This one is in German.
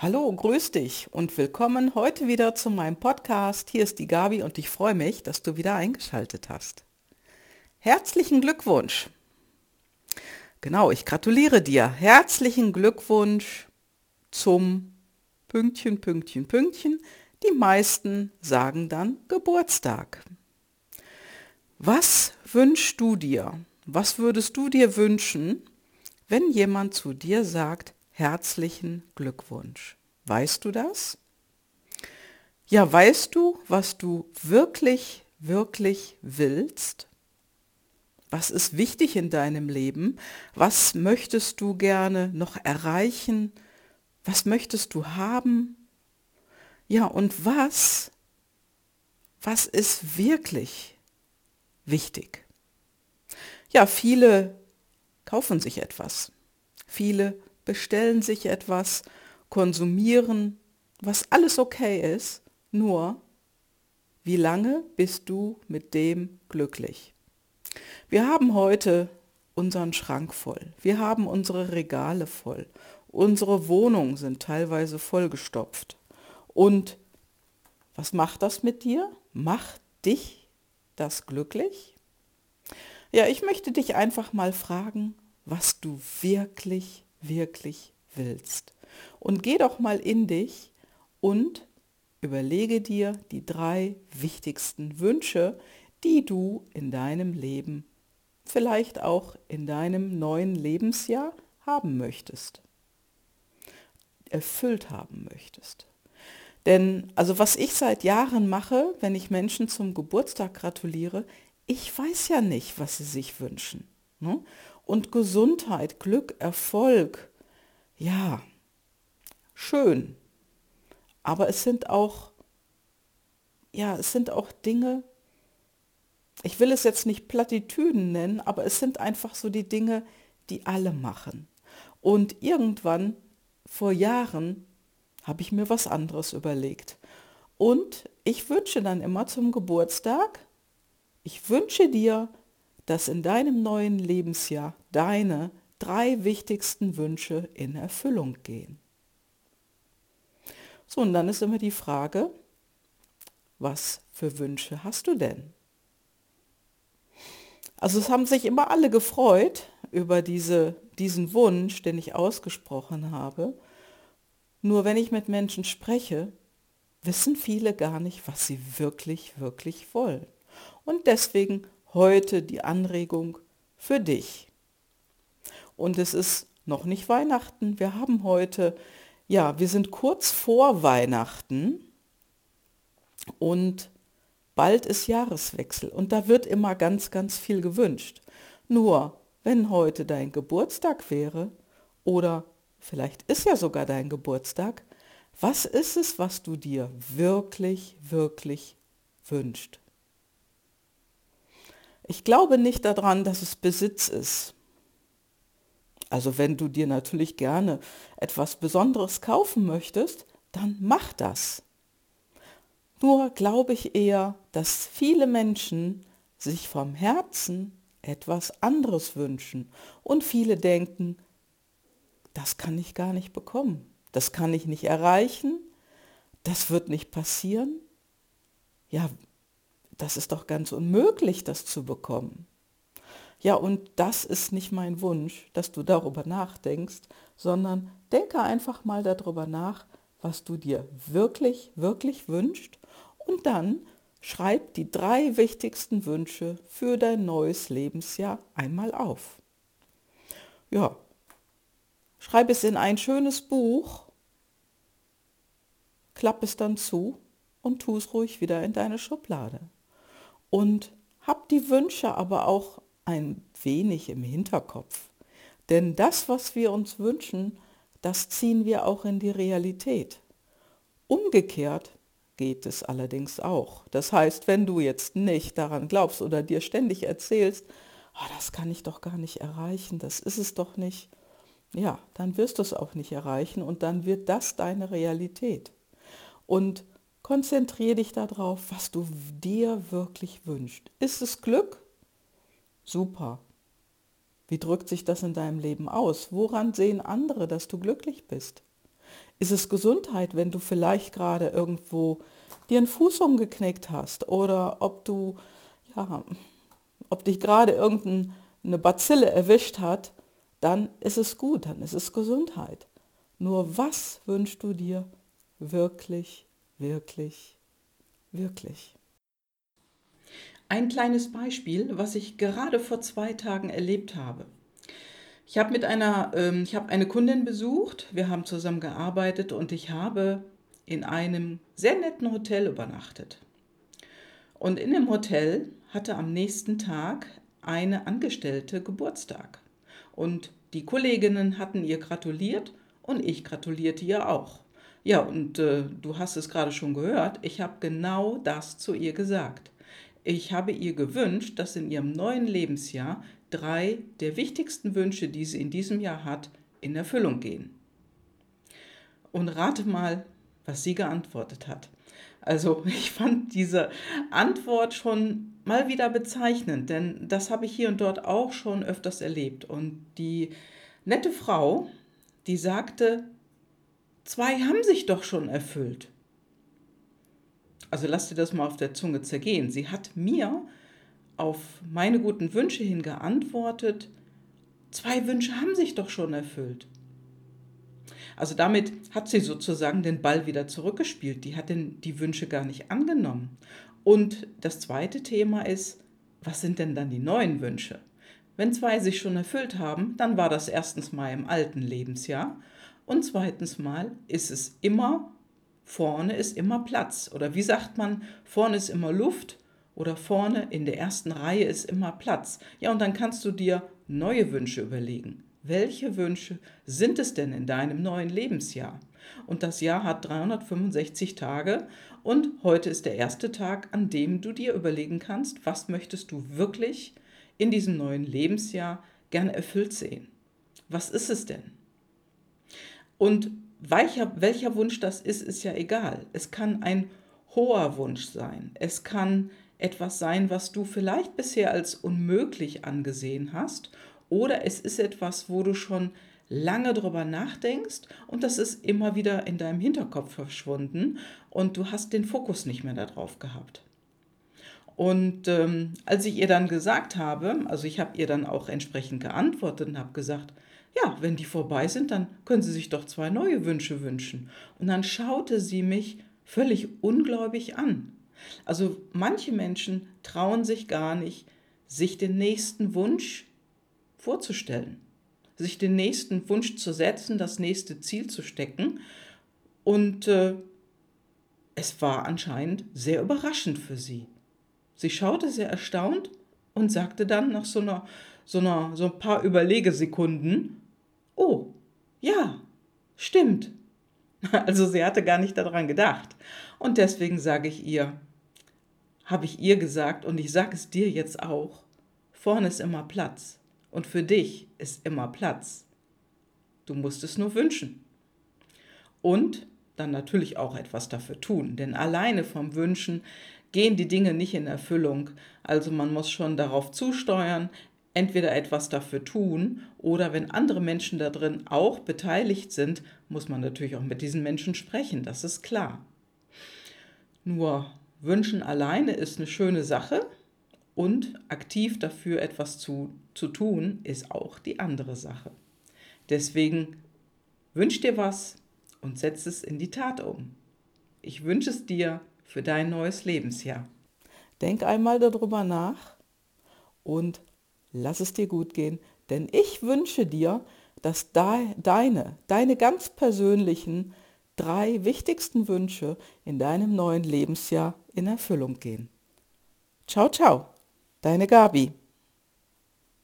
Hallo, grüß dich und willkommen heute wieder zu meinem Podcast. Hier ist die Gabi und ich freue mich, dass du wieder eingeschaltet hast. Herzlichen Glückwunsch. Genau, ich gratuliere dir. Herzlichen Glückwunsch zum Pünktchen, Pünktchen, Pünktchen. Die meisten sagen dann Geburtstag. Was wünschst du dir? Was würdest du dir wünschen, wenn jemand zu dir sagt, herzlichen Glückwunsch. Weißt du das? Ja, weißt du, was du wirklich, wirklich willst? Was ist wichtig in deinem Leben? Was möchtest du gerne noch erreichen? Was möchtest du haben? Ja, und was, was ist wirklich wichtig? Ja, viele kaufen sich etwas. Viele bestellen sich etwas, konsumieren, was alles okay ist, nur wie lange bist du mit dem glücklich? Wir haben heute unseren Schrank voll, wir haben unsere Regale voll, unsere Wohnungen sind teilweise vollgestopft. Und was macht das mit dir? Macht dich das glücklich? Ja, ich möchte dich einfach mal fragen, was du wirklich wirklich willst. Und geh doch mal in dich und überlege dir die drei wichtigsten Wünsche, die du in deinem Leben, vielleicht auch in deinem neuen Lebensjahr haben möchtest, erfüllt haben möchtest. Denn also was ich seit Jahren mache, wenn ich Menschen zum Geburtstag gratuliere, ich weiß ja nicht, was sie sich wünschen. Ne? Und Gesundheit, Glück, Erfolg, ja, schön. Aber es sind auch, ja, es sind auch Dinge, ich will es jetzt nicht Plattitüden nennen, aber es sind einfach so die Dinge, die alle machen. Und irgendwann, vor Jahren, habe ich mir was anderes überlegt. Und ich wünsche dann immer zum Geburtstag, ich wünsche dir, dass in deinem neuen Lebensjahr deine drei wichtigsten Wünsche in Erfüllung gehen. So, und dann ist immer die Frage, was für Wünsche hast du denn? Also es haben sich immer alle gefreut über diese, diesen Wunsch, den ich ausgesprochen habe. Nur wenn ich mit Menschen spreche, wissen viele gar nicht, was sie wirklich, wirklich wollen. Und deswegen heute die Anregung für dich. Und es ist noch nicht Weihnachten. Wir haben heute, ja, wir sind kurz vor Weihnachten und bald ist Jahreswechsel und da wird immer ganz, ganz viel gewünscht. Nur, wenn heute dein Geburtstag wäre oder vielleicht ist ja sogar dein Geburtstag, was ist es, was du dir wirklich, wirklich wünscht? Ich glaube nicht daran, dass es Besitz ist. Also wenn du dir natürlich gerne etwas Besonderes kaufen möchtest, dann mach das. Nur glaube ich eher, dass viele Menschen sich vom Herzen etwas anderes wünschen und viele denken, das kann ich gar nicht bekommen, das kann ich nicht erreichen, das wird nicht passieren. Ja, das ist doch ganz unmöglich, das zu bekommen. Ja, und das ist nicht mein Wunsch, dass du darüber nachdenkst, sondern denke einfach mal darüber nach, was du dir wirklich, wirklich wünschst und dann schreib die drei wichtigsten Wünsche für dein neues Lebensjahr einmal auf. Ja, schreib es in ein schönes Buch, klapp es dann zu und tu es ruhig wieder in deine Schublade und hab die Wünsche aber auch ein wenig im Hinterkopf. Denn das, was wir uns wünschen, das ziehen wir auch in die Realität. Umgekehrt geht es allerdings auch. Das heißt, wenn du jetzt nicht daran glaubst oder dir ständig erzählst, oh, das kann ich doch gar nicht erreichen, das ist es doch nicht, ja, dann wirst du es auch nicht erreichen und dann wird das deine Realität. Und Konzentriere dich darauf, was du dir wirklich wünschst. Ist es Glück? Super. Wie drückt sich das in deinem Leben aus? Woran sehen andere, dass du glücklich bist? Ist es Gesundheit, wenn du vielleicht gerade irgendwo dir einen Fuß umgeknickt hast oder ob du, ja, ob dich gerade irgendeine Bazille erwischt hat, dann ist es gut, dann ist es Gesundheit. Nur was wünschst du dir wirklich, wirklich, wirklich? Ein kleines Beispiel, was ich gerade vor zwei Tagen erlebt habe. Ich habe mit einer, ähm, ich habe eine Kundin besucht, wir haben zusammen gearbeitet und ich habe in einem sehr netten Hotel übernachtet. Und in dem Hotel hatte am nächsten Tag eine Angestellte Geburtstag. Und die Kolleginnen hatten ihr gratuliert und ich gratulierte ihr auch. Ja, und äh, du hast es gerade schon gehört, ich habe genau das zu ihr gesagt. Ich habe ihr gewünscht, dass in ihrem neuen Lebensjahr drei der wichtigsten Wünsche, die sie in diesem Jahr hat, in Erfüllung gehen. Und rate mal, was sie geantwortet hat. Also ich fand diese Antwort schon mal wieder bezeichnend, denn das habe ich hier und dort auch schon öfters erlebt. Und die nette Frau, die sagte, zwei haben sich doch schon erfüllt. Also lass dir das mal auf der Zunge zergehen. Sie hat mir auf meine guten Wünsche hin geantwortet, zwei Wünsche haben sich doch schon erfüllt. Also damit hat sie sozusagen den Ball wieder zurückgespielt. Die hat den, die Wünsche gar nicht angenommen. Und das zweite Thema ist, was sind denn dann die neuen Wünsche? Wenn zwei sich schon erfüllt haben, dann war das erstens mal im alten Lebensjahr und zweitens mal ist es immer vorne ist immer Platz. Oder wie sagt man, vorne ist immer Luft oder vorne in der ersten Reihe ist immer Platz. Ja, und dann kannst du dir neue Wünsche überlegen. Welche Wünsche sind es denn in deinem neuen Lebensjahr? Und das Jahr hat 365 Tage und heute ist der erste Tag, an dem du dir überlegen kannst, was möchtest du wirklich in diesem neuen Lebensjahr gerne erfüllt sehen. Was ist es denn? Und welcher, welcher Wunsch das ist, ist ja egal. Es kann ein hoher Wunsch sein. Es kann etwas sein, was du vielleicht bisher als unmöglich angesehen hast. Oder es ist etwas, wo du schon lange drüber nachdenkst und das ist immer wieder in deinem Hinterkopf verschwunden und du hast den Fokus nicht mehr darauf gehabt. Und ähm, als ich ihr dann gesagt habe, also ich habe ihr dann auch entsprechend geantwortet und habe gesagt, ja, wenn die vorbei sind, dann können Sie sich doch zwei neue Wünsche wünschen. Und dann schaute sie mich völlig ungläubig an. Also manche Menschen trauen sich gar nicht, sich den nächsten Wunsch vorzustellen, sich den nächsten Wunsch zu setzen, das nächste Ziel zu stecken. Und äh, es war anscheinend sehr überraschend für sie. Sie schaute sehr erstaunt und sagte dann nach so einer so, einer, so ein paar Überlegesekunden, oh, ja, stimmt. Also sie hatte gar nicht daran gedacht. Und deswegen sage ich ihr, habe ich ihr gesagt und ich sage es dir jetzt auch, vorne ist immer Platz und für dich ist immer Platz. Du musst es nur wünschen. Und dann natürlich auch etwas dafür tun, denn alleine vom Wünschen gehen die Dinge nicht in Erfüllung. Also man muss schon darauf zusteuern, entweder etwas dafür tun oder wenn andere Menschen da drin auch beteiligt sind, muss man natürlich auch mit diesen Menschen sprechen, das ist klar. Nur wünschen alleine ist eine schöne Sache und aktiv dafür etwas zu, zu tun ist auch die andere Sache. Deswegen wünsch dir was und setz es in die Tat um. Ich wünsche es dir für dein neues Lebensjahr. Denk einmal darüber nach und lass es dir gut gehen, denn ich wünsche dir, dass deine, deine ganz persönlichen drei wichtigsten Wünsche in deinem neuen Lebensjahr in Erfüllung gehen. Ciao, ciao, deine Gabi.